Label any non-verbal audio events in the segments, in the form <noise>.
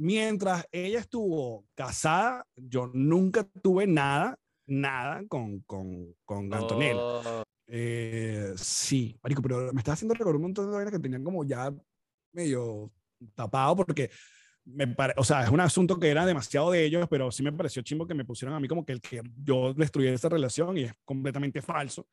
mientras ella estuvo casada, yo nunca tuve nada, nada con, con, con Antonella. Oh, Eh, sí, marico, pero me estaba haciendo recordar un montón de vainas que tenían como ya medio tapado porque me pare- o sea, es un asunto que era demasiado de ellos, pero sí me pareció chimbo que me pusieran a mí como que el que yo destruí esa relación y es completamente falso.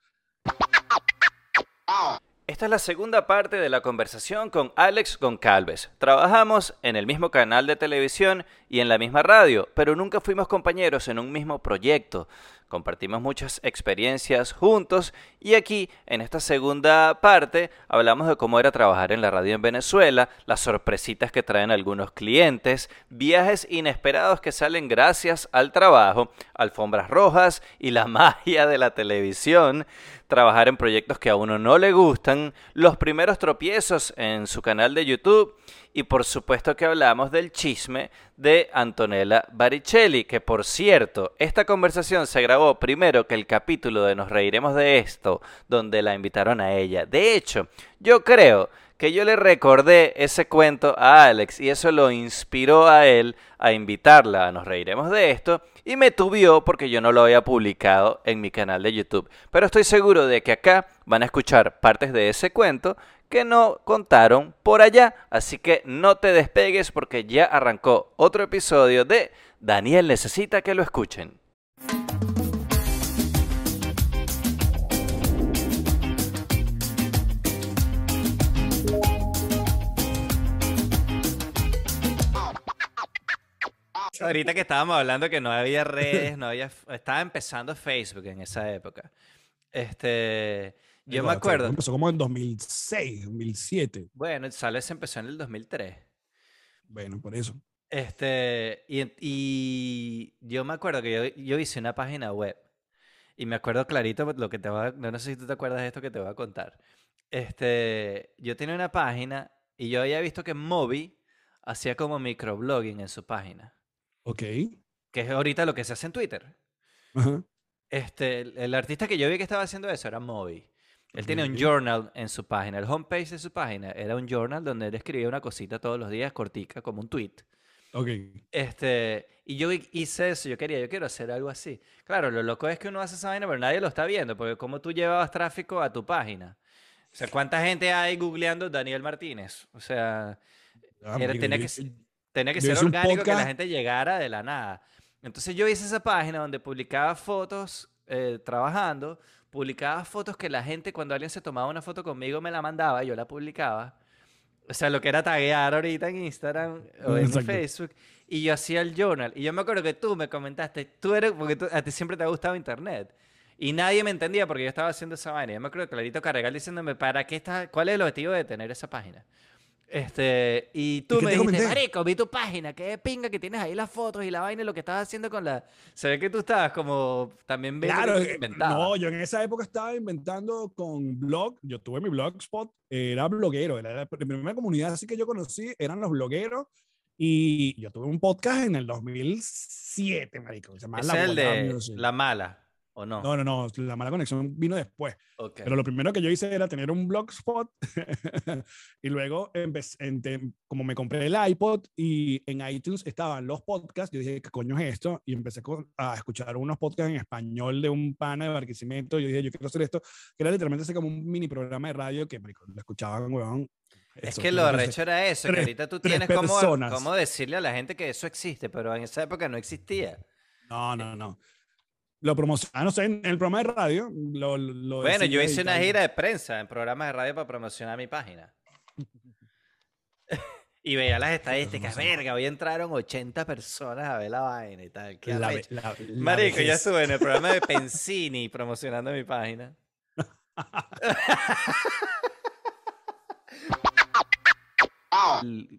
Esta es la segunda parte de la conversación con Alex Goncalves. Trabajamos en el mismo canal de televisión y en la misma radio, pero nunca fuimos compañeros en un mismo proyecto. Compartimos muchas experiencias juntos y aquí, en esta segunda parte, hablamos de cómo era trabajar en la radio en Venezuela, las sorpresitas que traen algunos clientes, viajes inesperados que salen gracias al trabajo, alfombras rojas y la <laughs> magia de la televisión, trabajar en proyectos que a uno no le gustan, los primeros tropiezos en su canal de YouTube y por supuesto que hablamos del chisme de Antonella Baricelli, que por cierto, esta conversación se grabó primero que el capítulo de Nos reiremos de esto, donde la invitaron a ella. De hecho, yo creo que yo le recordé ese cuento a Alex y eso lo inspiró a él a invitarla Nos reiremos de esto y me tuvió porque yo no lo había publicado en mi canal de YouTube. Pero estoy seguro de que acá van a escuchar partes de ese cuento que no contaron por allá. Así que no te despegues porque ya arrancó otro episodio de Daniel necesita que lo escuchen. Ahorita que estábamos hablando que no había redes, no había, estaba empezando Facebook en esa época. Este, yo me acuerdo. Empezó como en 2006, 2007. Bueno, Sales empezó en el 2003. Bueno, por eso. Este, y, y yo me acuerdo que yo, yo hice una página web. Y me acuerdo clarito lo que te va a, no, no sé si tú te acuerdas de esto que te voy a contar. Este, yo tenía una página y yo había visto que Moby hacía como microblogging en su página, Ok. que es ahorita lo que se hace en Twitter. Ajá. Este, el, el artista que yo vi que estaba haciendo eso era Moby. Él tenía un journal en su página. El homepage de su página era un journal donde él escribía una cosita todos los días, cortica, como un tweet. Ok. Este, y yo hi- hice eso, yo quería, yo quiero hacer algo así. Claro, lo loco es que uno hace esa vaina, pero nadie lo está viendo, porque como tú llevabas tráfico a tu página. O sea, ¿cuánta gente hay googleando Daniel Martínez? O sea, Ah, era- tenía que, tenía que yo ser orgánico que la gente llegara de la nada. Entonces yo hice esa página donde publicaba fotos eh, trabajando, publicaba fotos que la gente cuando alguien se tomaba una foto conmigo me la mandaba, yo la publicaba. O sea, lo que era taguear ahorita en Instagram o en Exacto. Facebook. Y yo hacía el journal. Y yo me acuerdo que tú me comentaste, tú eres, porque tú- a ti siempre te ha gustado Internet. Y nadie me entendía porque yo estaba haciendo esa vaina. Yo me acuerdo clarito Carregal diciéndome, ¿para qué está, cuál es el objetivo de tener esa página? Este, y tú qué me te dijiste, marico, vi tu página, qué pinga que tienes ahí las fotos y la vaina y lo que estabas haciendo con la... Se ve que tú estabas como también Claro, eh, no, yo en esa época estaba inventando con blog, yo tuve mi blogspot, era bloguero, era la pr- primera comunidad así que yo conocí, eran los blogueros, y yo tuve un podcast en el 2007, marico, se llamaba Ese La es el de. La Mala, ¿o no? No, no, no, la mala conexión vino después, Ok. pero lo primero que yo hice era tener un blogspot, <laughs> y luego, empecé, ente- como me compré el iPod, y en iTunes estaban los podcasts, yo dije, ¿qué coño es esto? Y empecé con- a escuchar unos podcasts en español de un pana de Barquisimeto, yo dije, yo quiero hacer esto, que era literalmente así como un mini programa de radio que, marico, lo escuchaban, weón. Es eso, que creo lo que arrecho era eso, que tres- ahorita tú <laughs> tienes personas. como decirle a la gente que eso existe, pero en esa época no existía. No, no, no. Lo promocionaba, no sé, en el programa de radio. Lo, lo Bueno, yo hice una gira de prensa en programas de radio para promocionar mi página. <laughs> y veía las <laughs> estadísticas, verga, hoy entraron 80 personas a ver la vaina y tal. qué La ve- arrecho. la- la Marico, ya estuve en el programa de <laughs> Pensini promocionando mi página.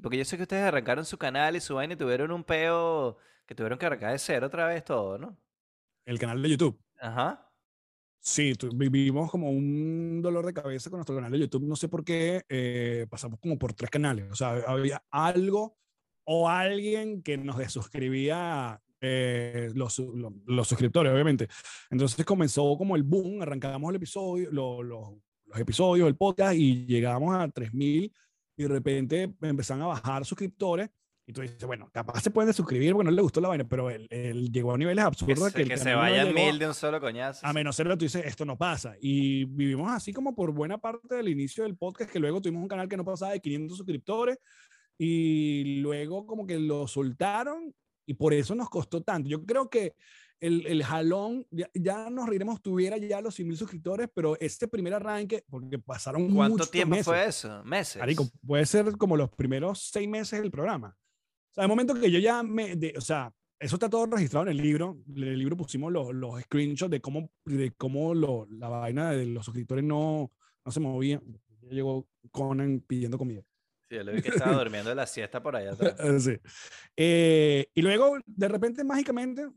Porque yo sé que ustedes arrancaron su canal y su vaina y tuvieron un peo que tuvieron que arrancar de cero otra vez todo, ¿no? El canal de YouTube. Ajá. Sí, tu- vivimos como un dolor de cabeza con nuestro canal de YouTube. No sé por qué eh, pasamos como por tres canales. O sea, había algo o alguien que nos desuscribía eh, los, su- lo- los suscriptores, obviamente. Entonces comenzó como el boom, arrancamos el episodio, lo- lo- los episodios, el podcast y llegamos a 3000 y de repente empezaron a bajar suscriptores Y tú dices, bueno, capaz se pueden suscribir porque no le gustó la vaina, pero él, él llegó a niveles Que, absurdos que, el que se vayan mil de un solo coñazo. a menos cero, tú dices, esto no pasa. Y vivimos así como por buena parte del inicio del podcast, que luego tuvimos un canal que no pasaba de 500 suscriptores y luego como que lo soltaron y por eso nos costó tanto. Yo creo que el, el jalón, ya, ya nos reiremos, tuviera ya los 100 mil suscriptores, pero este primer arranque, porque pasaron ¿Cuánto tiempo meses. fue eso? ¿Meses? Marico, puede ser como los primeros seis meses del programa. Sea, el momento que yo ya me, de- o sea, eso está todo registrado en el libro. En el libro pusimos los, los screenshots de cómo, de cómo lo, la vaina de los suscriptores no, no se movía. Ya llegó Conan pidiendo comida. Sí, yo le vi que estaba durmiendo la siesta por allá atrás. <laughs> Sí. Eh, y luego, de repente, mágicamente,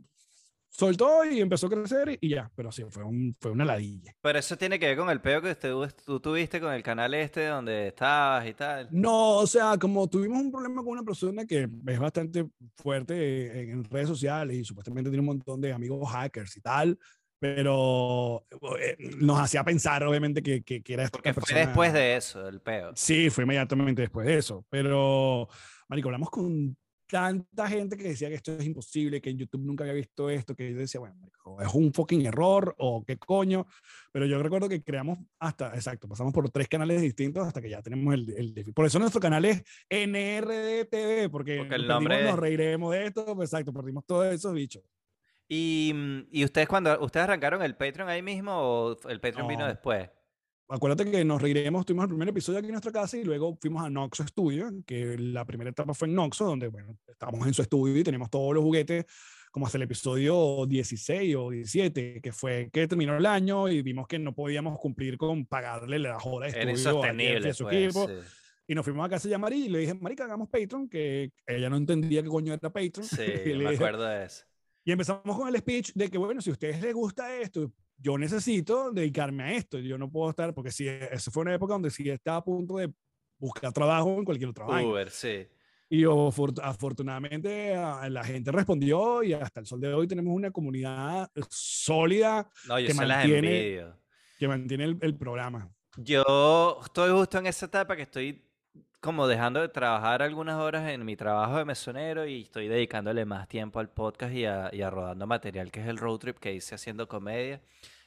soltó y empezó a crecer y ya. Pero sí, fue, un, fue una ladilla. Pero eso tiene que ver con el peo que tú, tú tuviste con el canal este donde estabas y tal. No, o sea, como tuvimos un problema con una persona que es bastante fuerte en, redes sociales y supuestamente tiene un montón de amigos hackers y tal, pero eh, nos hacía pensar, obviamente, que, que, que era esta Porque fue persona. después de eso, el peo. Sí, fue inmediatamente después de eso, pero, Marico, hablamos con tanta gente que decía que esto es imposible, que en YouTube nunca había visto esto, que yo decía, bueno, es un fucking error o qué coño, pero yo recuerdo que creamos hasta, exacto, pasamos por tres canales distintos hasta que ya tenemos el, el por eso nuestro canal es NRDTV, porque, Porque el nombre- nos reiremos de esto, pues, exacto, perdimos todos esos bichos. Y, mm, y ustedes cuando ustedes arrancaron el Patreon ahí mismo o el Patreon vino No. después? Acuérdate que nos reiremos, tuvimos el primer episodio aquí en nuestra casa y luego fuimos a Noxo Studio, que la primera etapa fue en Noxo, donde, bueno, estábamos en su estudio y teníamos todos los juguetes como hasta el episodio 16 o 17, que fue que terminó el año y vimos que no podíamos cumplir con pagarle la joda de estudio a a su pues, equipo. sí. Y nos fuimos a casa de Yamari y le dije, Marica, hagamos Patreon, que ella no entendía qué coño era Patreon. Sí, <laughs> y, me dije- acuerdo de eso. y empezamos con el speech de que, bueno, si a ustedes les gusta esto, yo necesito dedicarme a esto. Yo no puedo estar, porque si esa fue una época donde sí estaba a punto de buscar trabajo en cualquier otra vaina. Uber, sí. Y afortunadamente la gente respondió y hasta el sol de hoy tenemos una comunidad sólida No, yo que mantiene- que mantiene el, el programa. Yo estoy justo en esa etapa que estoy como dejando de trabajar algunas horas en mi trabajo de mesonero y estoy dedicándole más tiempo al podcast y a, y a rodando material, que es el road trip que hice haciendo comedia.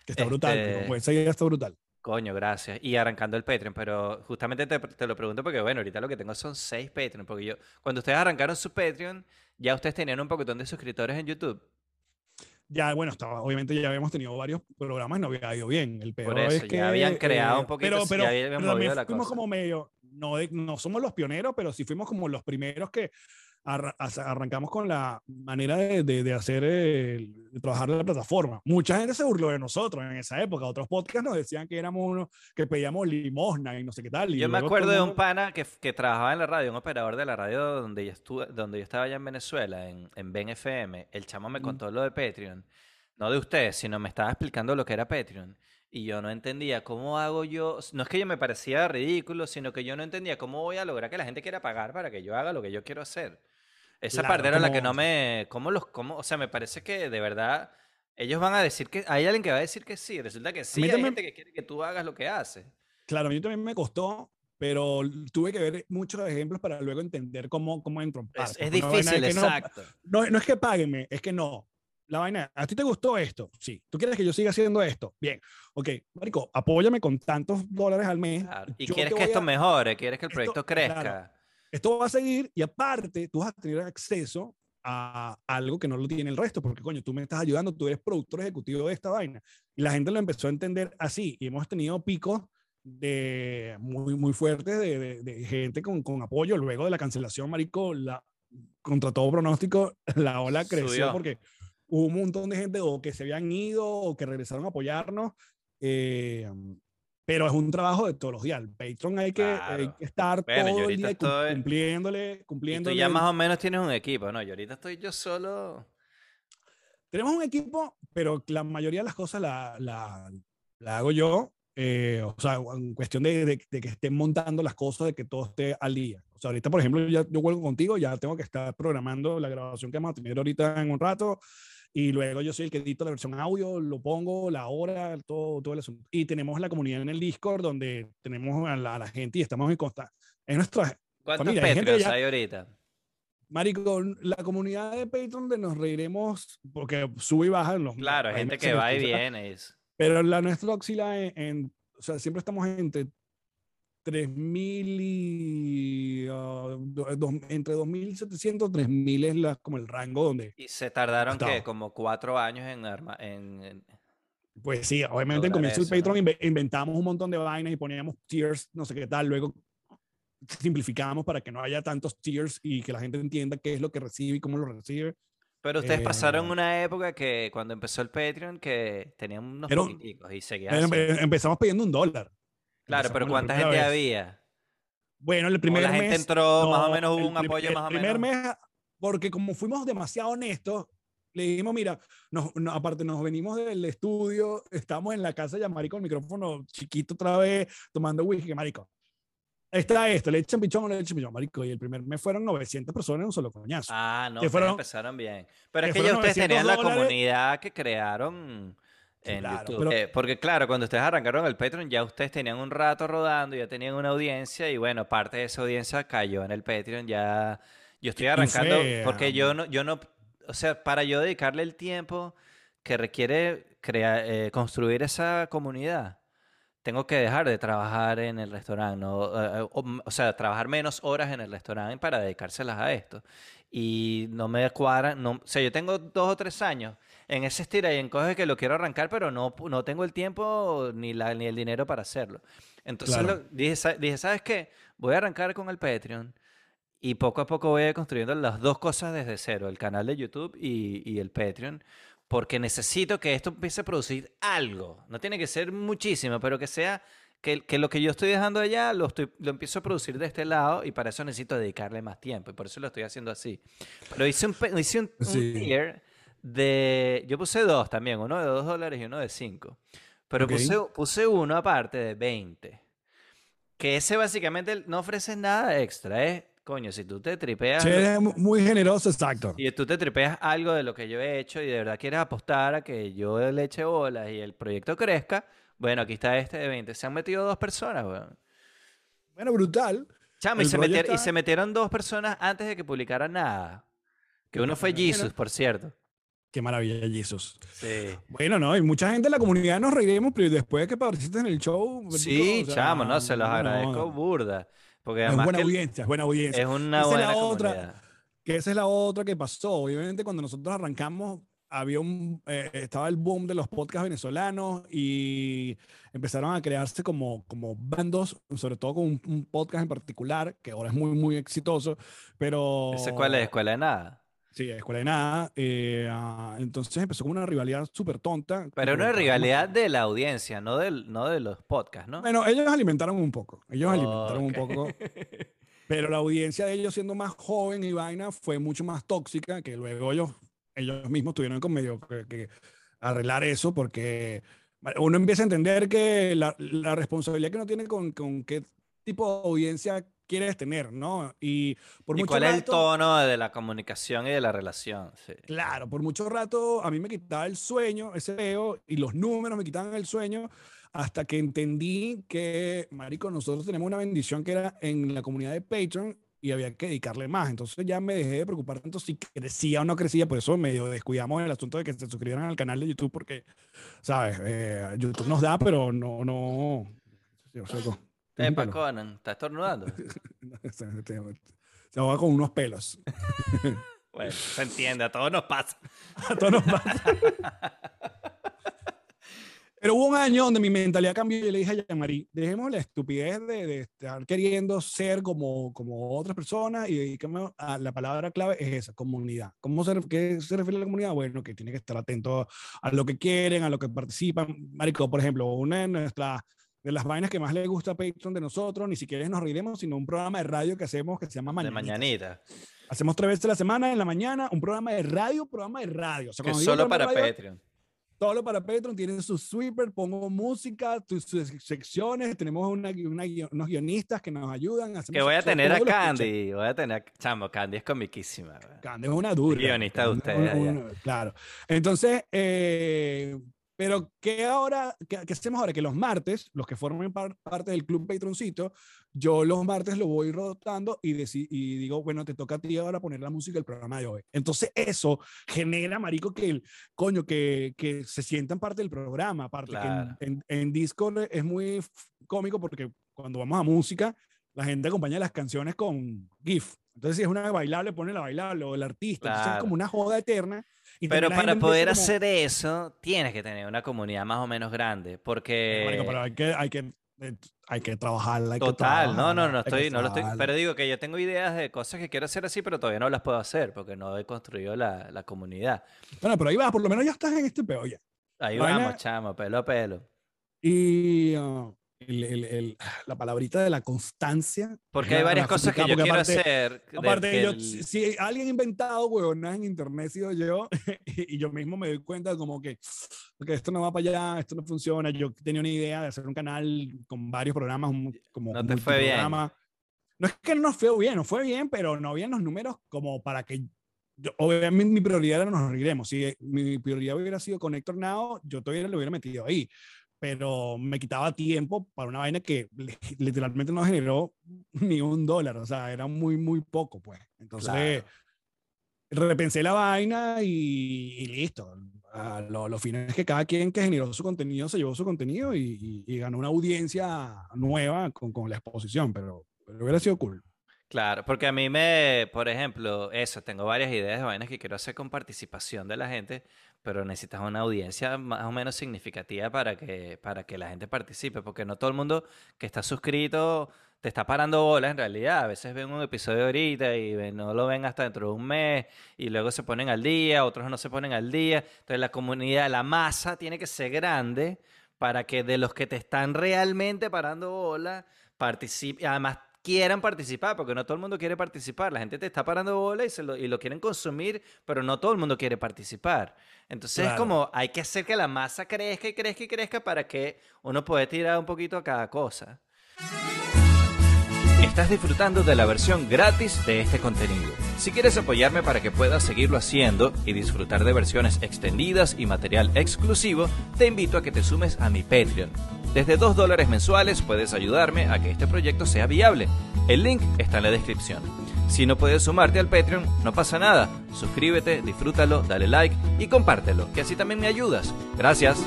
Que está brutal. Este- pues, esa idea está brutal. Coño, gracias. Y arrancando el Patreon, pero justamente te, te lo pregunto porque, bueno, ahorita lo que tengo son seis Patreon, porque yo, cuando ustedes arrancaron su Patreon, ya ustedes tenían un poquitón de suscriptores en YouTube. Ya, bueno, estaba, obviamente ya habíamos tenido varios programas y no había ido bien. El peor Por eso, es ya que, habían creado eh, un poquito, pero, pero, ya pero movido también la fuimos cosa. como medio, no, no somos los pioneros, pero sí fuimos como los primeros que arra- arrancamos con la manera de, de, de hacer, el- de trabajar la plataforma. Mucha gente se burló de nosotros en esa época. Otros podcasts nos decían que éramos unos que pedíamos limosna y no sé qué tal. y Yo me acuerdo el de un pana que, que trabajaba en la radio, un operador de la radio donde yo, estuve, donde yo estaba allá en Venezuela, en, en Ben FM. El chamo me Mm. contó lo de Patreon. No de ustedes, sino me estaba explicando lo que era Patreon. Y yo no entendía cómo hago yo. No es que yo me parecía ridículo, sino que yo no entendía cómo voy a lograr que la gente quiera pagar para que yo haga lo que yo quiero hacer. Esa Claro, parte era la que no me. ¿Cómo los.? Cómo, o sea, me parece que de verdad. Ellos van a decir que. Hay alguien que va a decir que sí. Resulta que sí. Hay también- gente que quiere que tú hagas lo que haces. Claro, a mí también me costó, pero tuve que ver muchos ejemplos para luego entender cómo, cómo entro en Es, parte, es porque una vaina difícil, no- exacto. No, no es que páguenme, es que no. La vaina, ¿a ti te gustó esto? Sí. ¿Tú quieres que yo siga haciendo esto? Bien. Ok, Marico, apóyame con tantos dólares al mes. Claro, Y Yo quieres que esto a- mejore, quieres que el esto- proyecto claro. crezca. Esto va a seguir y aparte tú vas a tener acceso a algo que no lo tiene el resto, porque coño, tú me estás ayudando, tú eres productor ejecutivo de esta vaina. Y la gente lo empezó a entender así y hemos tenido picos de muy, muy fuertes de, de- de gente con, con apoyo. Luego de la cancelación, Marico, la, contra todo pronóstico, <laughs> la ola creció Subió. porque hubo un montón de gente o que se habían ido o que regresaron a apoyarnos. eh, pero es un trabajo de todos los días. El Patreon hay que, Claro. hay que estar Bueno, todo el día estoy- cumpliéndole, Y tú cumpliéndole. ya más o menos tienes un equipo, ¿no? Yo ahorita estoy yo solo. Tenemos un equipo, pero la mayoría de las cosas la, la, la hago yo. eh, o sea, en cuestión de, de- de que estén montando las cosas, de que todo esté al día. O sea, ahorita, por ejemplo, ya, yo vuelvo contigo, ya tengo que estar programando la grabación que vamos a tener ahorita en un rato. Y luego yo soy el que edito la versión audio, lo pongo, la hora, todo, todo el asunto. Y tenemos la comunidad en el Discord donde tenemos a la, a la gente y estamos en constante. Es nuestra ¿Cuántos Familia, hay gente ya- hay ahorita? Marico, la comunidad de Patreon de nos reiremos porque sube y baja en los. Claro, gente que va y viene. Pero la nuestra oscila en, O sea, siempre estamos entre 3.000 y. Uh, entre 2.700 3.000 es la, como el rango donde. Y se tardaron, ¿qué? Como cuatro años en, arma, en, Pues sí, obviamente en comienzo del Patreon inventamos un montón de vainas y poníamos tiers, no sé qué tal. Luego simplificamos para que no haya tantos tiers y que la gente entienda qué es lo que recibe y cómo lo recibe. Pero ustedes pasaron eh, una época que cuando empezó el Patreon que tenían unos pero, y seguían. Em, empezamos pidiendo un dólar. Claro, pero ¿cuánta gente había? Bueno, el primer mes. La gente entró, más o menos hubo un apoyo más o menos. El primer mes, porque como fuimos demasiado honestos, le dijimos, mira, aparte nos venimos del estudio, estamos en la casa ya Marico, el micrófono chiquito otra vez, tomando whisky, Marico, está esto, le echan pichón o le echan pichón, marico, y el primer mes fueron 900 personas en un solo coñazo. Ah, no, que fueron, empezaron bien. Pero es que ya ustedes tenían la comunidad que crearon en YouTube. porque claro, cuando ustedes arrancaron el Patreon, ya ustedes tenían un rato rodando, ya tenían una audiencia, y bueno, parte de esa audiencia cayó en el Patreon, ya... Yo estoy arrancando, porque yo no, yo no, o sea, para yo dedicarle el tiempo que requiere crear, eh, construir esa comunidad, tengo que dejar de trabajar en el restaurante, ¿no? Eh, eh, o, sea, trabajar menos horas en el restaurante para dedicárselas a esto. Y no me cuadra, no, o sea, yo tengo dos o tres años en ese estira y encoge que lo quiero arrancar, pero no, no tengo el tiempo ni, la, ni el dinero para hacerlo. Entonces dije, dije, ¿sabes qué? Voy a arrancar con el Patreon y poco a poco voy a ir construyendo las dos cosas desde cero, el canal de YouTube y, y el Patreon, porque necesito que esto empiece a producir algo. No tiene que ser muchísimo, pero que sea que, que lo que yo estoy dejando allá lo, estoy, lo empiezo a producir de este lado y para eso necesito dedicarle más tiempo y por eso lo estoy haciendo así. Pero hice un, hice un, tier de... Yo puse dos también, uno de dos dólares y uno de cinco. Pero puse, puse uno aparte de 20. Que ese básicamente no ofrece nada extra, es coño, si tú te tripeas. Sí, muy generoso, exacto. Y tú te tripeas algo de lo que yo he hecho y de verdad quieres apostar a que yo le eche bolas y el proyecto crezca, bueno, aquí está este de 20. Se han metido dos personas, weón. Bueno, brutal. Chamo, y se, y se, metieron dos personas antes de que publicara nada. Que uno fue Jesus, por cierto. Qué maravilla, Jesus. Sí. Bueno, no, y mucha gente de la comunidad nos reiremos, pero después de que participaste en el show. Sí, chamo, no, se los agradezco burda. Porque es buena audiencia, es buena audiencia. Es una buena es la otra, Que esa es la otra que pasó. Obviamente, cuando nosotros arrancamos, había un, eh, estaba el boom de los podcasts venezolanos y empezaron a crearse como, como bandos, sobre todo con un, podcast en particular, que ahora es muy, muy exitoso, pero... ¿Esa cuál es? ¿Escuela de nada? Sí, escuela de nada. Eh, ah, entonces empezó como una rivalidad súper tonta. Pero una rivalidad de la audiencia, no, del, no de los podcasts, ¿no? Bueno, ellos alimentaron un poco. Ellos alimentaron un poco. <laughs> Pero la audiencia de ellos siendo más joven y vaina fue mucho más tóxica que luego ellos, ellos mismos tuvieron que medio que, arreglar eso porque uno empieza a entender que la, la responsabilidad que uno tiene con, con qué tipo de audiencia quieres tener, ¿no? Y, por ¿Y cuál es el tono de la comunicación y de la relación? Claro, por mucho rato a mí me quitaba el sueño, ese veo, y los números me quitaban el sueño, hasta que entendí que, Marico, nosotros tenemos una bendición que era en la comunidad de Patreon y había que dedicarle más. Entonces ya me dejé de preocupar tanto si crecía o no crecía, por eso medio descuidamos el asunto de que se suscribieran al canal de YouTube, porque, ¿sabes? Eh, YouTube nos da, pero no, no. Epa, Conan, ¿estás estornudando? <laughs> se ahoga con unos pelos. <laughs> bueno, se entiende, a todos nos pasa. <laughs> a todos nos pasa. Pero hubo un año donde mi mentalidad cambió y le dije a Yamari, dejemos la estupidez de, de, estar queriendo ser como, como otras personas y dedicamos a la palabra clave es esa, comunidad. ¿Cómo se, ¿Qué se refiere a la comunidad? Bueno, que tiene que estar atento a lo que quieren, a lo que participan. Marico, por ejemplo, una de nuestras de las vainas que más le gusta a Patreon de nosotros, ni siquiera nos reiremos, sino un programa de radio que hacemos que se llama Mañanita. De Mañanita. Hacemos tres veces a la semana, en la mañana, un programa de radio, programa de radio. O sea, solo para Patreon. Solo para Patreon, tienen su sweeper, pongo música, sus, secciones, tenemos una, unos guionistas que nos ayudan. Que voy a tener a Candy, voy a tener a Chamo, Candy es comiquísima. Candy es una dura. Guionista de ustedes. claro. Entonces, eh, Pero ¿qué ahora, qué, qué hacemos ahora? Que los martes, los que formen par- parte del club Patroncito, yo los martes lo voy rotando y, deci- y digo, bueno, te toca a ti ahora poner la música del programa de hoy. Entonces eso genera, marico, que el coño, que, que se sientan parte del programa. Claro. que en, en, en Discord es muy cómico porque cuando vamos a música, la gente acompaña las canciones con GIF. Entonces, si es una bailable, pone la bailable o el artista. Entonces, es como una joda eterna. Y Pero para poder como- hacer eso, tienes que tener una comunidad más o menos grande, porque... Marico, pero hay que, hay que, eh, hay que trabajarla. hay que Total, no, no, no que estoy, no lo estoy, pero digo que yo tengo ideas de cosas que quiero hacer así, pero todavía no las puedo hacer porque no he construido la, la comunidad. Bueno, pero ahí va, por lo menos ya estás en este peo ya. Ahí Vaina- vamos, chamo, pelo a pelo. Y ah, el- el- el- la palabrita de la constancia. Porque hay varias cosas que yo quiero aparte- hacer. Aparte, yo, si, si alguien ha inventado huevonas en internet, sido yo, <laughs> y, y yo mismo me doy cuenta como que, que esto no va para allá, esto no funciona. Yo tenía una idea de hacer un canal con varios programas, un- como No te fue bien. No es que no nos fue bien, no fue bien, pero no habían los números como para que... Yo, obviamente mi prioridad era nos reiremos. Si mi prioridad hubiera sido Connector Now, yo todavía lo hubiera metido ahí. Pero me quitaba tiempo para una vaina que li- <laughs> literalmente no generó ni un dólar. O sea, era muy, muy poco, pues. Entonces, Claro. repensé la vaina y, y listo. A lo, lo final es que cada quien que generó su contenido se llevó su contenido y, y- y ganó una audiencia nueva con, con la exposición, pero, pero hubiera sido cool. Claro, porque a mí me, por ejemplo, eso, tengo varias ideas de vainas que quiero hacer con participación de la gente, pero necesitas una audiencia más o menos significativa para que, para que la gente participe, porque no todo el mundo que está suscrito te está parando bolas en realidad. A veces ven un episodio ahorita y no lo ven hasta dentro de un mes y luego se ponen al día, otros no se ponen al día. Entonces la comunidad, la masa tiene que ser grande para que de los que te están realmente parando bola, participe, además quieran participar, porque no todo el mundo quiere participar. La gente te está parando bola y, se lo, y lo quieren consumir, pero no todo el mundo quiere participar. Entonces es como hay que hacer que la masa crezca y crezca y crezca para que uno pueda tirar un poquito a cada cosa. Estás disfrutando de la versión gratis de este contenido. Si quieres apoyarme para que pueda seguirlo haciendo y disfrutar de versiones extendidas y material exclusivo, te invito a que te sumes a mi Patreon. Desde 2 dólares mensuales puedes ayudarme a que este proyecto sea viable. El link está en la descripción. Si no puedes sumarte al Patreon, no pasa nada. Suscríbete, disfrútalo, dale like y compártelo, que así también me ayudas. Gracias.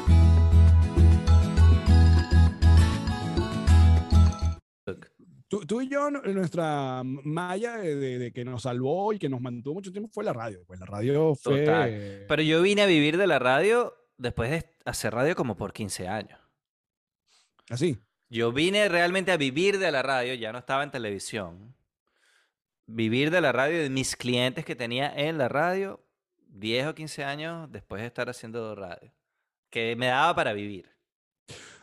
Tú, tú y yo, nuestra malla de, de- de que nos salvó y que nos mantuvo mucho tiempo fue la radio. Pues la radio fue... Total. Pero yo vine a vivir de la radio después de hacer radio como por 15 años. Así. Yo vine realmente a vivir de la radio, ya no estaba en televisión. Vivir de la radio de mis clientes que tenía en la radio 10 o 15 años después de estar haciendo radio. Que me daba para vivir.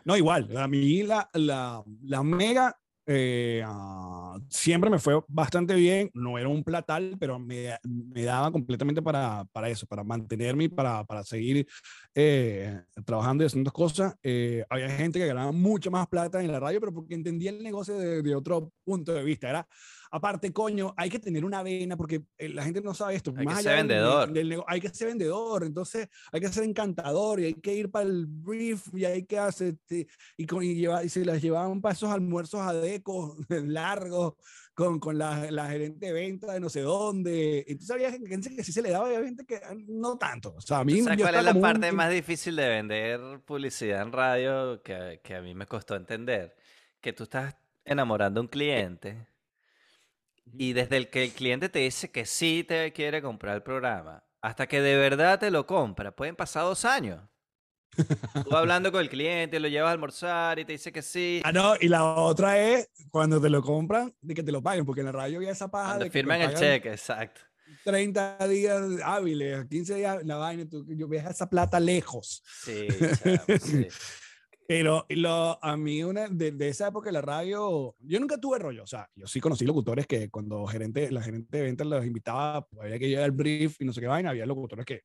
No, igual. A mí la, la, la mega eh, ah, siempre me fue bastante bien. No era un platal, pero me, me daba completamente para, para eso, para mantenerme para, para seguir eh, trabajando y haciendo cosas. Eh, había gente que ganaba mucho más plata en la radio, pero porque entendía el negocio de, de otro punto de vista. Era, aparte, coño, hay que tener una vena porque eh, la gente no sabe esto. Hay que más ser allá del- vendedor. del nego- hay que ser vendedor, entonces hay que ser encantador y hay que ir para el brief y hay que hacer este, y, con, y, lleva- y se las llevaban para esos almuerzos adecos <laughs> largos con, con la, la gerente de venta de no sé dónde. Entonces había gente que sí se le daba y había gente que ah, no tanto. O sea, a mí ¿Sabes cuál es la un parte tim- más difícil de vender publicidad en radio que, que a mí me costó entender? Que tú estás enamorando a un cliente y desde el que el cliente te dice que sí te quiere comprar el programa, hasta que de verdad te lo compra, pueden pasar dos años. Tú hablando con el cliente, lo llevas a almorzar y te dice que sí. Ah, no, y la otra es cuando te lo compran, de que te lo paguen, porque en la radio había esa paja Cuando de que firman el cheque, exacto. 30 días hábiles, 15 días, la vaina, tú, yo veía esa plata lejos. Sí, chamo, sí. <laughs> Pero lo, a mí, una, de, de esa época la radio, yo nunca tuve rollo. O sea, yo sí conocí locutores que cuando gerente, la gerente de ventas los invitaba, pues, había que llevar el brief y no sé qué vaina. Había locutores que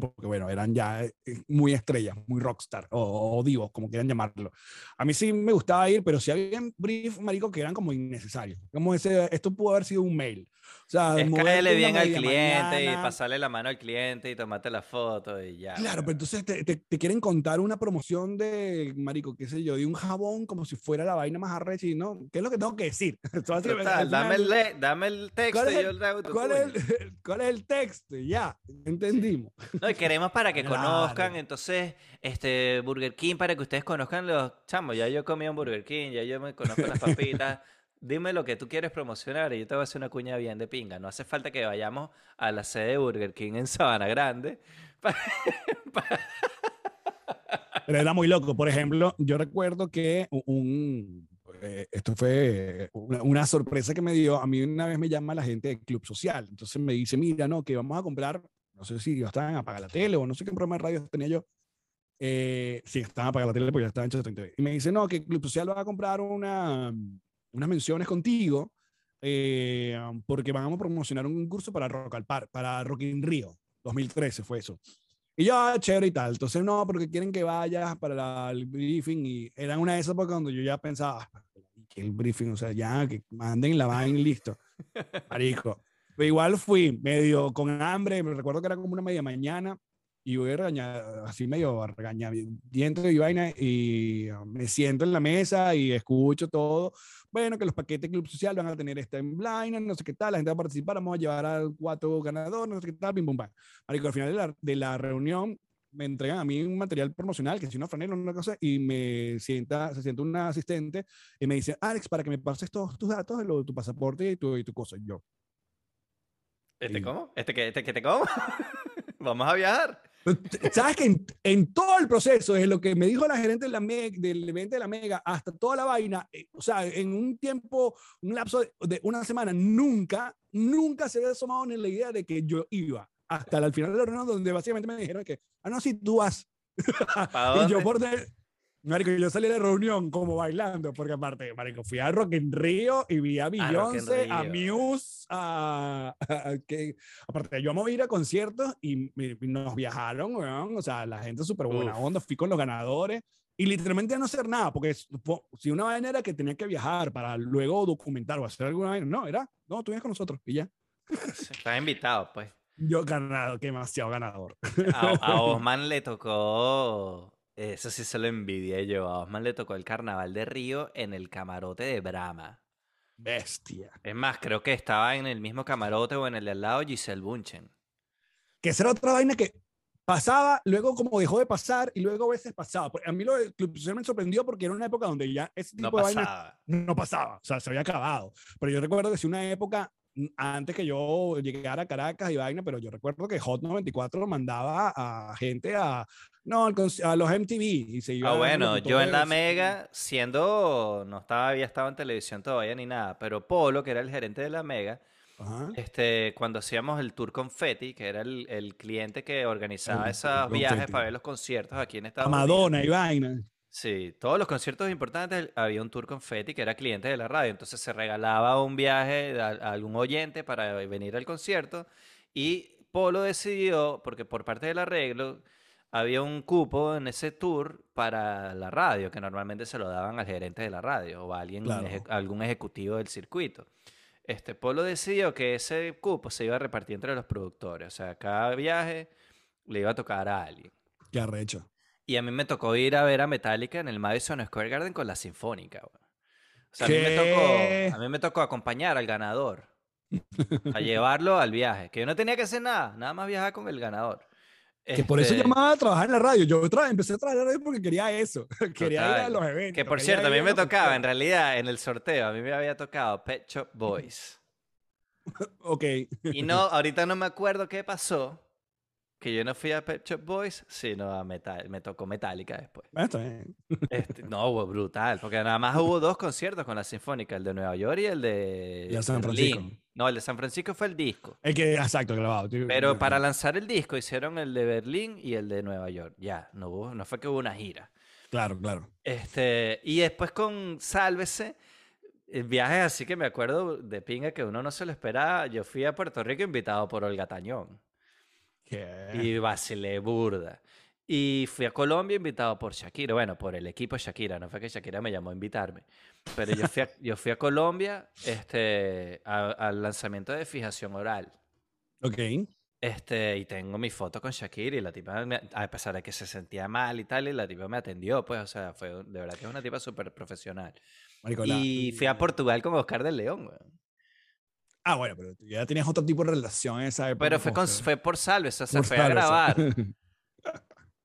porque, bueno, eran ya eh, muy estrellas, muy rockstar o, o divos, como quieran llamarlo. A mí sí me gustaba ir, pero sí había brief, marico, que eran como innecesarios. Como ese, esto pudo haber sido un mail. O sea, Es caerle bien al cliente y mañana. pasarle la mano al cliente y tomarte la foto y ya. Claro, weón. pero entonces te, te- te quieren contar una promoción de, marico, qué sé yo, de un jabón como si fuera la vaina más arrecha y no, ¿qué es lo que tengo que decir? <laughs> Total, dame el, final, dame el texto ¿Cuál es y el- yo le hago tu ¿cuál, es el, <laughs> ¿Cuál es el texto? Y Ya, entendimos. No, y queremos para que Claro. conozcan, entonces, este, Burger King, para que ustedes conozcan los chamos. Ya yo comí en Burger King, ya yo me conozco las papitas. Dime lo que tú quieres promocionar y yo te voy a hacer una cuña bien de pinga. No hace falta que vayamos a la sede de Burger King en Sabana Grande. <laughs> Pero era muy loco. Por ejemplo, yo recuerdo que un, eh, esto fue una, sorpresa que me dio. A mí una vez me llama la gente de Club Social. Entonces me dice, mira, no, que vamos a comprar, no sé si yo estaba en Apaga la Tele o no sé qué programa de radio tenía yo. Eh, sí, estaba en Apaga la Tele porque ya estaba en 839. Y me dice, no, que Club Social va a comprar una, unas menciones contigo eh, porque vamos a promocionar un curso para Rock al Par, para Rock in Rio. 2013 fue eso. Y yo, ah, chévere y tal. Entonces, no, porque quieren que vayas para la- el briefing. Y era una de esas épocas cuando yo ya pensaba, "Ah, que el briefing, o sea, ya, que manden la vaina y listo. <laughs> Marico. Pero igual fui medio con hambre. Me recuerdo que era como una media mañana. Y voy a regañar, así medio regañadiento y vaina. Y uh, me siento en la mesa y escucho todo. Bueno, que los paquetes Club Social van a tener este en blind, no sé qué tal. La gente va a participar. Vamos a llevar a cuatro ganadores, no sé qué tal, pim, pum, pam. Marico, al final de la, de la reunión me entregan a mí un material promocional, que es una franela, una cosa, y me sienta, se sienta una asistente y me dice, Alex, para que me pases todos tus datos, lo de tu pasaporte y tu, y tu cosa. Y yo, ¿Este Sí. cómo? ¿Este qué? ¿Este qué te como? <laughs> Vamos a viajar. ¿Sabes que en, en todo el proceso, desde lo que me dijo la gerente de la Meg- del evento de la Mega hasta toda la vaina, eh, o sea, en un tiempo, un lapso de, de una semana, nunca, nunca se había asomado ni la idea de que yo iba. Hasta el final de la reunión, donde básicamente me dijeron que, ah, no, sí, tú vas. ¿Para <laughs> Y yo por de... Marico, yo salí de la reunión como bailando, porque aparte, Marico, fui a Rock in Rio y vi a Beyoncé, a Rio. Muse, a, a- que, aparte, yo amo ir a conciertos y, y nos viajaron, weón, o sea, la gente súper buena Uf. onda, fui con los ganadores y literalmente a no hacer nada, porque si una vaina era que tenía que viajar para luego documentar o hacer alguna vaina, no, era, no, tú vienes con nosotros y ya. Estás invitado, pues. Yo ganado, que demasiado ganador. A, a <laughs> Osman le tocó, eso sí se lo envidié yo, a Osman le tocó el carnaval de Río en el camarote de Brahma. Bestia. Es más, creo que estaba en el mismo camarote o en el de al lado Giselle Bunchen. que esa era otra vaina que pasaba, luego como dejó de pasar y luego a veces pasaba. A mí lo de Club Social me sorprendió porque era una época donde ya ese tipo No de vainas pasaba. no pasaba, o sea, se había acabado. Pero yo recuerdo que sí una época antes que yo llegara a Caracas y vaina, pero yo recuerdo que Hot 94 mandaba a gente a, no, a los MTV y se iba Ah, bueno, yo en la. Mega, siendo, no estaba, había estado en televisión todavía ni nada, pero Polo, que era el gerente de la Mega, Ajá. este, cuando hacíamos el tour Confetti, que era el, el cliente que organizaba El esos viajes para ver los conciertos aquí en Estados Unidos. Madonna y vaina. Sí, todos los conciertos importantes había un tour confetti que era cliente de la radio, entonces se regalaba un viaje a, a algún oyente para venir al concierto y Polo decidió, porque por parte del arreglo había un cupo en ese tour para la radio, que normalmente se lo daban al gerente de la radio o a alguien, Claro. eje- algún ejecutivo del circuito. Este Polo decidió que ese cupo se iba a repartir entre los productores, o sea, cada viaje le iba a tocar a alguien. Qué arrecho. Y a mí me tocó ir a ver a Metallica en el Madison Square Garden con la Sinfónica. O sea, a mí, me tocó, a mí me tocó acompañar al ganador. A llevarlo al viaje. Que yo no tenía que hacer nada, nada más viajar con el ganador. Que por eso Este, llamaba a trabajar en la radio. Yo tra- empecé a trabajar en la radio porque quería eso. <laughs> quería ir a los eventos. Que por cierto, a mí me tocaba, en realidad, en el sorteo, a mí me había tocado Pet Shop Boys. <laughs> Ok. Y no, ahorita no me acuerdo qué pasó. Que yo no fui a Pet Shop Boys, sino a Metal, me tocó Metallica después. Bueno, está bien. Este, no, hubo brutal, porque nada más hubo dos conciertos con la Sinfónica, el de Nueva York y el de Y San Berlín. Francisco. No, el de San Francisco fue el disco. Es que, exacto, grabado. Pero para lanzar el disco hicieron el de Berlín y el de Nueva York. Ya, no, hubo, no fue que hubo una gira. Claro, claro. Este, y después con Sálvese, el viaje así que me acuerdo de pinga que uno no se lo esperaba. Yo fui a Puerto Rico invitado por Olga Tañón ¿Qué? y vacilé burda. Y fui a Colombia invitado por Shakira, bueno, por el equipo Shakira, no fue que Shakira me llamó a invitarme, pero yo fui a, yo fui a Colombia este, al lanzamiento de Fijación Oral. Ok. Este, y tengo mi foto con Shakira y la tipa, a pesar de que se sentía mal y tal, y la tipa me atendió, pues, o sea, fue de verdad que es una tipa súper profesional. y fui a Portugal con Oscar del León, Ah, bueno, pero ya tenías otro tipo de relación en esa época. Pero fue, con, fue por Salves, o sea, se fue a grabar. <laughs>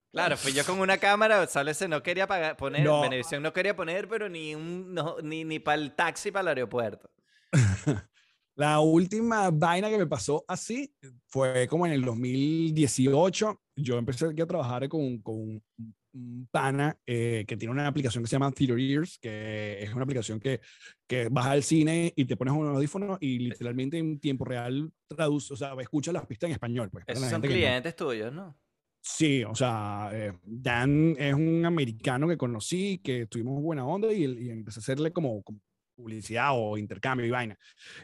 Claro, fui yo con una cámara, Salves no quería pagar, poner, no. no quería poner, pero ni, un, ni, ni para el taxi para el aeropuerto. <laughs> La última vaina que me pasó así fue como en el 2018. Yo empecé aquí a trabajar con, con un pana eh, que tiene una aplicación que se llama Theater Ears, que es una aplicación que, que vas al cine y te pones un audífono y literalmente en tiempo real traduce, o sea, escucha las pistas en español. Pues, Esos son clientes tuyos, ¿no? Sí, o sea, eh, Dan es un americano que conocí, que tuvimos buena onda y, y empecé a hacerle como, como publicidad o intercambio y vaina.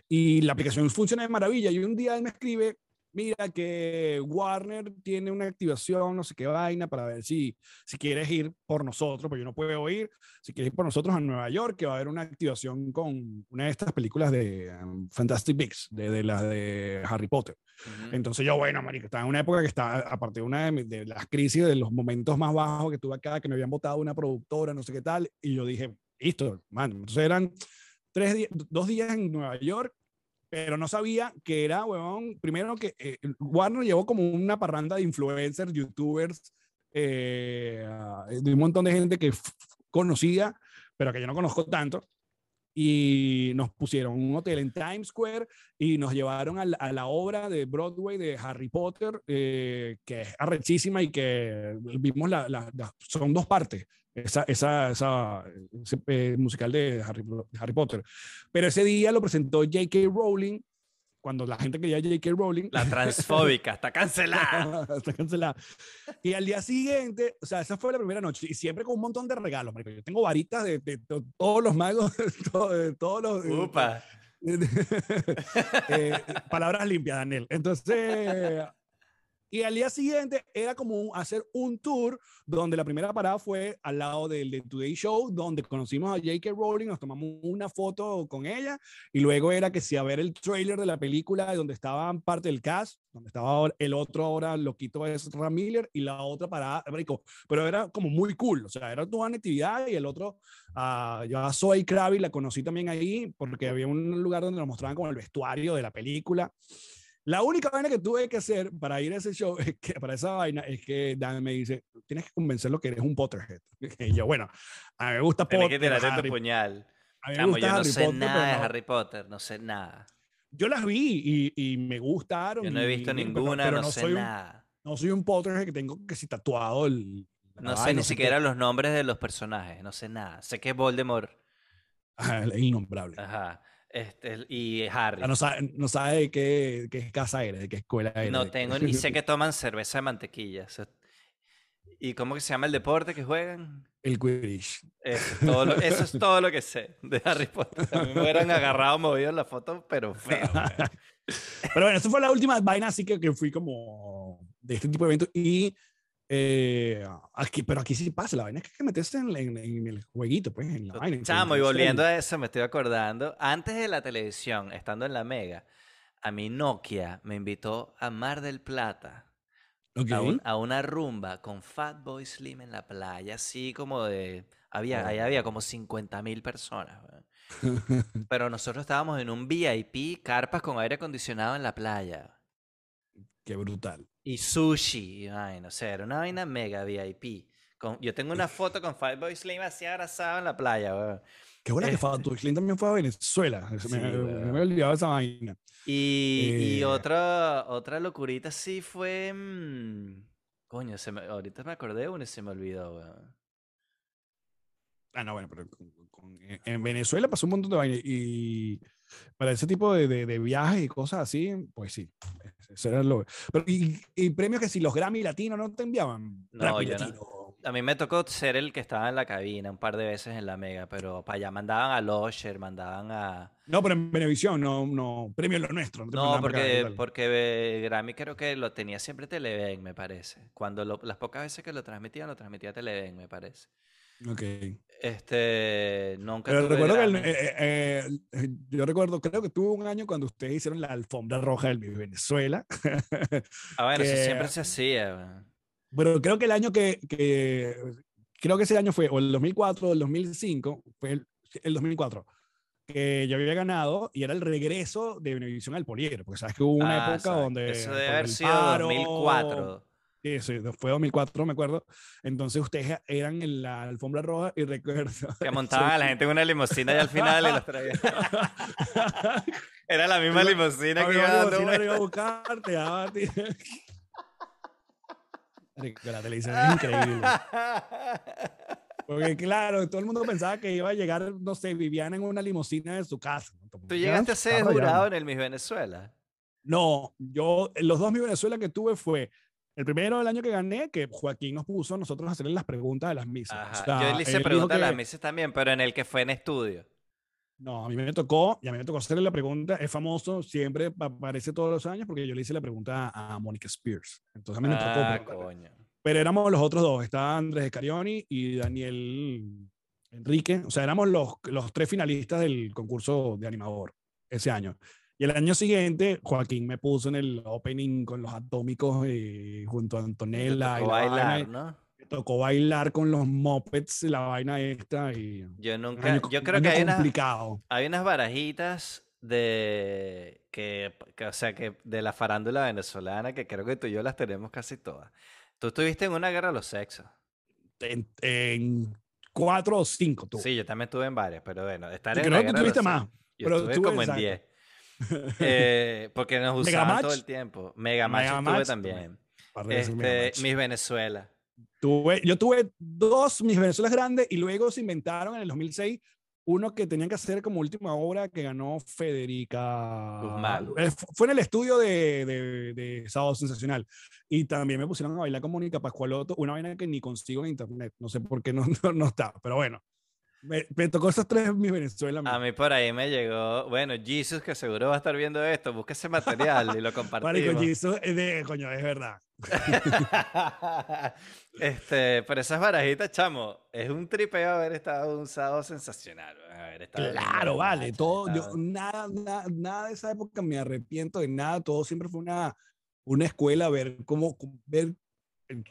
Y la aplicación funciona de maravilla. Y un día él me escribe, mira que Warner tiene una activación, no sé qué vaina, para ver si, si quieres ir por nosotros, porque yo no puedo ir, si quieres ir por nosotros a Nueva York, que va a haber una activación con una de estas películas de um, Fantastic Beasts, de, de las de Harry Potter. Entonces yo, bueno, marico, estaba en una época que estaba, aparte de una de, de, las crisis, de los momentos más bajos que tuve acá, que me habían votado una productora, no sé qué tal, y yo dije, listo, man, entonces eran tres dos días en Nueva York, pero no sabía que era, weón, primero que eh, Warner llevó como una parranda de influencers, youtubers, eh, de un montón de gente que conocía, pero que yo no conozco tanto. Y nos pusieron un hotel en Times Square y nos llevaron a la, a la obra de Broadway de Harry Potter, eh, que es arrechísima y que vimos la, la, la, son dos partes esa, esa, esa ese, eh, musical de Harry, de Harry, Potter. Pero ese día lo presentó J.K. Rowling, cuando la gente quería J.K. Rowling. La transfóbica, está cancelada. <laughs> está cancelada. Y al día siguiente, o sea, esa fue la primera noche, y siempre con un montón de regalos. Yo tengo varitas de, de, de todos los magos, <laughs> de, todos los... Upa. <laughs> eh, palabras limpias, Daniel. Entonces, y al día siguiente era como hacer un tour donde la primera parada fue al lado del de Today Show, donde conocimos a J.K. Rowling, nos tomamos una foto con ella y luego era que si a ver el trailer de la película donde estaban parte del cast, donde estaba el otro ahora loquito es Ram Miller y la otra parada, pero era como muy cool, o sea, era toda una actividad y el otro, uh, yo a Zoe Kravitz la conocí también ahí porque había un lugar donde nos mostraban como el vestuario de la película. La única vaina que tuve que hacer para ir a ese show, es que, para esa vaina, es que Dan me dice, tienes que convencerlo que eres un Potterhead. <laughs> Y yo, bueno, a mí me gusta Potter. Tienes que Harry, tu puñal. A mí me gusta yo no Harry sé Potter, nada de Harry Potter, no sé nada. Yo las vi y, y me gustaron. Yo no he visto y, ninguna, pero, pero no, no, sé soy nada. Un, no soy un Potterhead que tengo que si tatuado el... No sé ni siquiera los nombres de los personajes, no sé nada. Sé que es Voldemort. Ajá, el innombrable. Ajá. Este, y Harry. no sabe, no sabe de qué, qué casa eres, de qué escuela eres. No tengo, <laughs> y sé que toman cerveza de mantequilla. ¿Y cómo que se llama el deporte que juegan? El Quidditch. Eso, todo lo, eso es <laughs> todo lo que sé de Harry Potter. A mí me hubieran agarrado movido en la foto, pero feo. <laughs> pero bueno, eso fue la última vaina, así que, que fui como de este tipo de eventos. Y eh, aquí, pero aquí sí pasa, la vaina es que hay que meterse en, en, en, el jueguito, pues, en la vaina. Chamo, y volviendo a eso, me estoy acordando, antes de la televisión, estando en la Mega, a mi Nokia me invitó a Mar del Plata. Okay. A, un, a, una rumba con Fatboy Slim en la playa, así como de... Había, oh. Ahí había como 50 mil personas. <laughs> Pero nosotros estábamos en un VIP, carpas con aire acondicionado en la playa. Qué brutal. Y sushi, ay, no sé, era una vaina mega VIP. Con, yo tengo una foto con Fatboy Slim así abrazado en la playa, weón. Qué buena este... que Fatboy Slim también fue a Venezuela. <laughs> Sí, me, me, olvidaba esa vaina. Y, eh... y otra, otra locurita sí fue. Mmm, coño, se me, ahorita me acordé uno y se me olvidó, weón. Ah, no, bueno, pero con, con, en Venezuela pasó un montón de vainas y para ese tipo de, de, de, viajes y cosas así, pues sí. Eso era lo... Pero, y, y, premios que si los Grammy latinos no te enviaban. No, yo no. A mí me tocó ser el que estaba en la cabina un par de veces en la Mega, pero para allá mandaban a Losher, mandaban a... No, pero en Venevisión, no, no, premio lo nuestro. No, porque, porque Grammy creo que lo tenía siempre Televen, me parece. Cuando las pocas veces que lo transmitían, lo transmitía Televen, me parece. Ok. Este, nunca Pero recuerdo que, eh, eh, eh, yo recuerdo, creo que tuvo un año cuando ustedes hicieron la alfombra roja del Venezuela. <laughs> ah, bueno, eso siempre se hacía. Pero creo que el año que, que, creo que ese año fue, o el 2004 o el 2005, fue el, el 2004, que yo había ganado y era el regreso de Benevisión al Poliero, porque sabes que hubo una ah, época donde... Eso debe haber sido 2004. Sí, sí, fue 2004, me acuerdo. Entonces ustedes eran en la alfombra roja y <laughs> recuerdo. Que montaban a la gente en una limusina y al final y los traían. <laughs> Era la misma limusina que iba dando. iba a buscarte, a ti. <laughs> La televisión es increíble. Porque claro, todo el mundo pensaba que iba a llegar, no sé, vivían en una limusina de su casa. ¿Tú llegaste a ser jurado en el Miss Venezuela? No, yo, los dos Miss Venezuela que tuve fue el primero del año que gané, que Joaquín nos puso a nosotros a hacerle las preguntas de las misas. yo le hice preguntas de las misas también, pero en el que fue en estudio. No, a mí me tocó, y a mí me tocó hacerle la pregunta, es famoso, siempre aparece todos los años porque yo le hice la pregunta a Mónica Spears. Entonces a mí me tocó. Ah, coño. Pero éramos los otros dos, estaba Andrés Scarioni y Daniel Enrique, o sea, éramos los, los tres finalistas del concurso de animador ese año. Y el año siguiente, Joaquín me puso en el opening con los atómicos y junto a Antonella. Tocó bailar, ¿no? Me tocó bailar con los mopeds, la vaina esta. Y yo nunca, yo creo que hay unas, hay unas barajitas de que, o sea, que de la farándula venezolana que creo que tú y yo las tenemos casi todas. Tú estuviste en una guerra de los sexos. En, cuatro o cinco, tú. Sí, yo también estuve en varias, pero bueno, estar en creo que tuviste más. Yo pero estuve como en diez. <laughs> Eh, porque nos usaban todo el tiempo. Mega Match estuve también. Este, Miss Venezuela. Tuve, yo tuve dos Miss Venezuelas grandes y luego se inventaron en el 2006 uno que tenían que hacer como última obra que ganó Federica. Eh, fue en el estudio de, de, de, Sábado Sensacional. Y también me pusieron a bailar con Mónica Pascualoto, una vaina que ni consigo en internet. No sé por qué no, <laughs> no está, pero bueno. Me, tocó esos tres mi Venezuela. A mí por ahí me llegó, bueno, Jesus, que seguro va a estar viendo esto, busque ese material y lo <laughs> compartimos. Marico, Jesus es de, coño, es verdad. <laughs> este, pero esas barajitas, chamo, es un tripeo haber estado un sábado sensacional. claro, vale, todo, yo, nada, nada, nada de esa época me arrepiento de nada, todo siempre fue una, una escuela, ver cómo, ver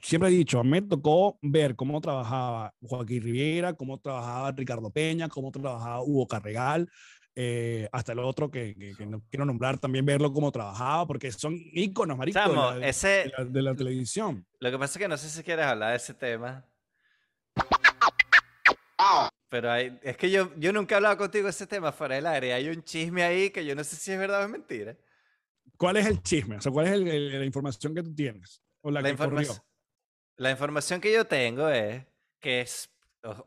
siempre he dicho, me tocó ver cómo trabajaba Joaquín Riviera, cómo trabajaba Ricardo Peña, cómo trabajaba Hugo Carregal, eh, hasta el otro que, que, no quiero nombrar, también verlo cómo trabajaba, porque son íconos, marico, de, la, ese, de, la, televisión. Lo que pasa es que no sé si quieres hablar de ese tema. Pero hay, es que yo, yo nunca he hablado contigo de ese tema fuera del aire. Hay un chisme ahí que yo no sé si es verdad o es mentira. ¿Cuál es el chisme? O sea, ¿cuál es la información que tú tienes? O la, que la información que yo tengo es que es,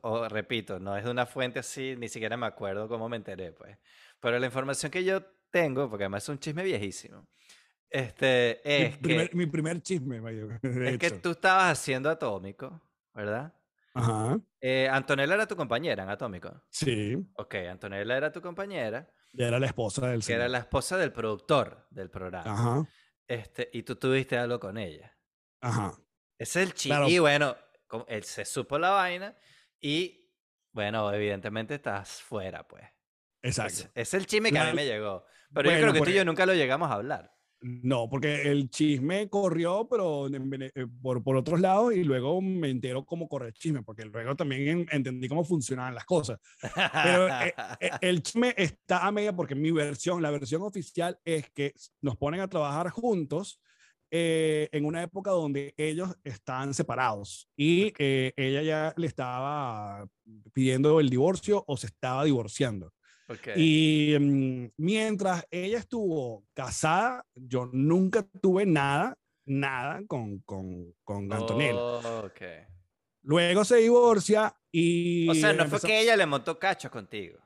o, repito, no es de una fuente así, ni siquiera me acuerdo cómo me enteré, pues. Pero la información que yo tengo, porque además es un chisme viejísimo, este, es mi primer, que... Mi primer chisme, <laughs> Es que tú estabas haciendo Atómico, ¿verdad? Ajá. Eh, Antonella era tu compañera en Atómico. Sí. Ok, Antonella era tu compañera. Y era la esposa del Que era la esposa del productor del programa. Ajá. Este, y tú tuviste algo con ella. Ajá. Ese es el chisme. Y bueno, él se supo la vaina y, bueno, evidentemente estás fuera, pues. Exacto. Es, el chisme que a mí me llegó. Pero yo creo que tú y yo nunca lo llegamos a hablar. No, porque el chisme corrió, pero eh, por, por otros lados, y luego me entero cómo corre el chisme, porque luego también entendí cómo funcionaban las cosas. Pero eh, eh, <laughs> el chisme está a media porque mi versión, la versión oficial es que nos ponen a trabajar juntos eh, en una época donde ellos estaban separados y eh, ella ya le estaba pidiendo el divorcio o se estaba divorciando. Y mm, mientras ella estuvo casada, yo nunca tuve nada, nada con, con, con Antonella. Luego se divorcia y... O sea, no fue que ella le montó cacho contigo.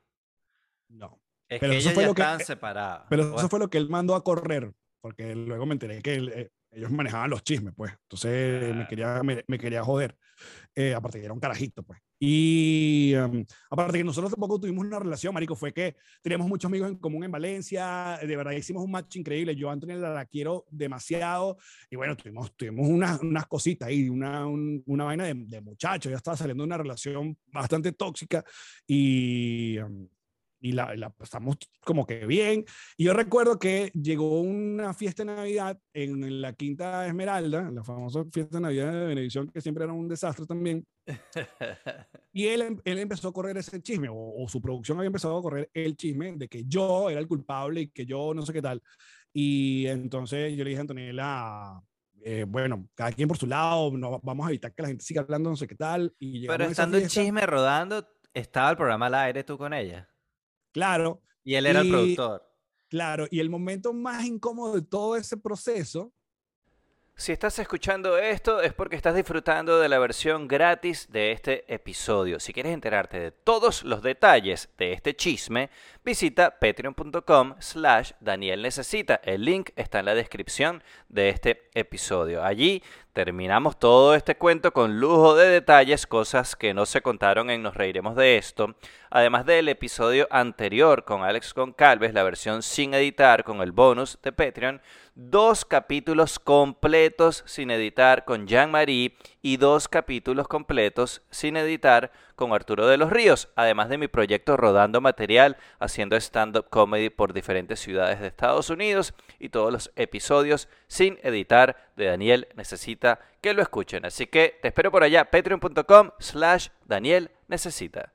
No. Es pero que eso fue lo que, separados. Pero eso fue lo que él mandó a correr porque luego me enteré que él, eh, ellos manejaban los chismes, pues. Entonces me, quería, me, quería joder. Eh, aparte que era un carajito, pues. Y um, aparte que nosotros tampoco tuvimos una relación, marico, fue que teníamos muchos amigos en común en Valencia, de verdad hicimos un match increíble, yo a Antonio la, quiero demasiado, y bueno, tuvimos, tuvimos unas, unas cositas ahí, una, una vaina de, de muchachos, ya estaba saliendo de una relación bastante tóxica, y... Um, y la, la, pasamos como que bien. Y yo recuerdo que llegó una fiesta de Navidad en la Quinta Esmeralda, la famosa fiesta de Navidad de Benedicción, que siempre era un desastre también. <laughs> y él, em, él empezó a correr ese chisme, o, su producción había empezado a correr el chisme de que yo era el culpable y que yo no sé qué tal. Y entonces yo le dije a Antonella, eh, bueno, cada quien por su lado, no, vamos a evitar que la gente siga hablando no sé qué tal. Y Pero estando el chisme rodando, ¿estaba el programa al aire tú con ella? Claro. Y él era el productor. Claro, y el momento más incómodo de todo ese proceso si estás escuchando esto es porque estás disfrutando de la versión gratis de este episodio. Si quieres enterarte de todos los detalles de este chisme, visita patreon.com slash Daniel Necesita. El link está en la descripción de este episodio. Allí terminamos todo este cuento con lujo de detalles, cosas que no se contaron en Nos Reiremos de esto. Además del episodio anterior con Alex Goncalves, la versión sin editar con el bonus de Patreon, dos capítulos completos sin editar con Jean-Marie y dos capítulos completos sin editar con Arturo de los Ríos, además de mi proyecto Rodando Material, haciendo stand-up comedy por diferentes ciudades de Estados Unidos y todos los episodios sin editar de Daniel Necesita que lo escuchen. Así que te espero por allá, patreon.com slash Daniel Necesita.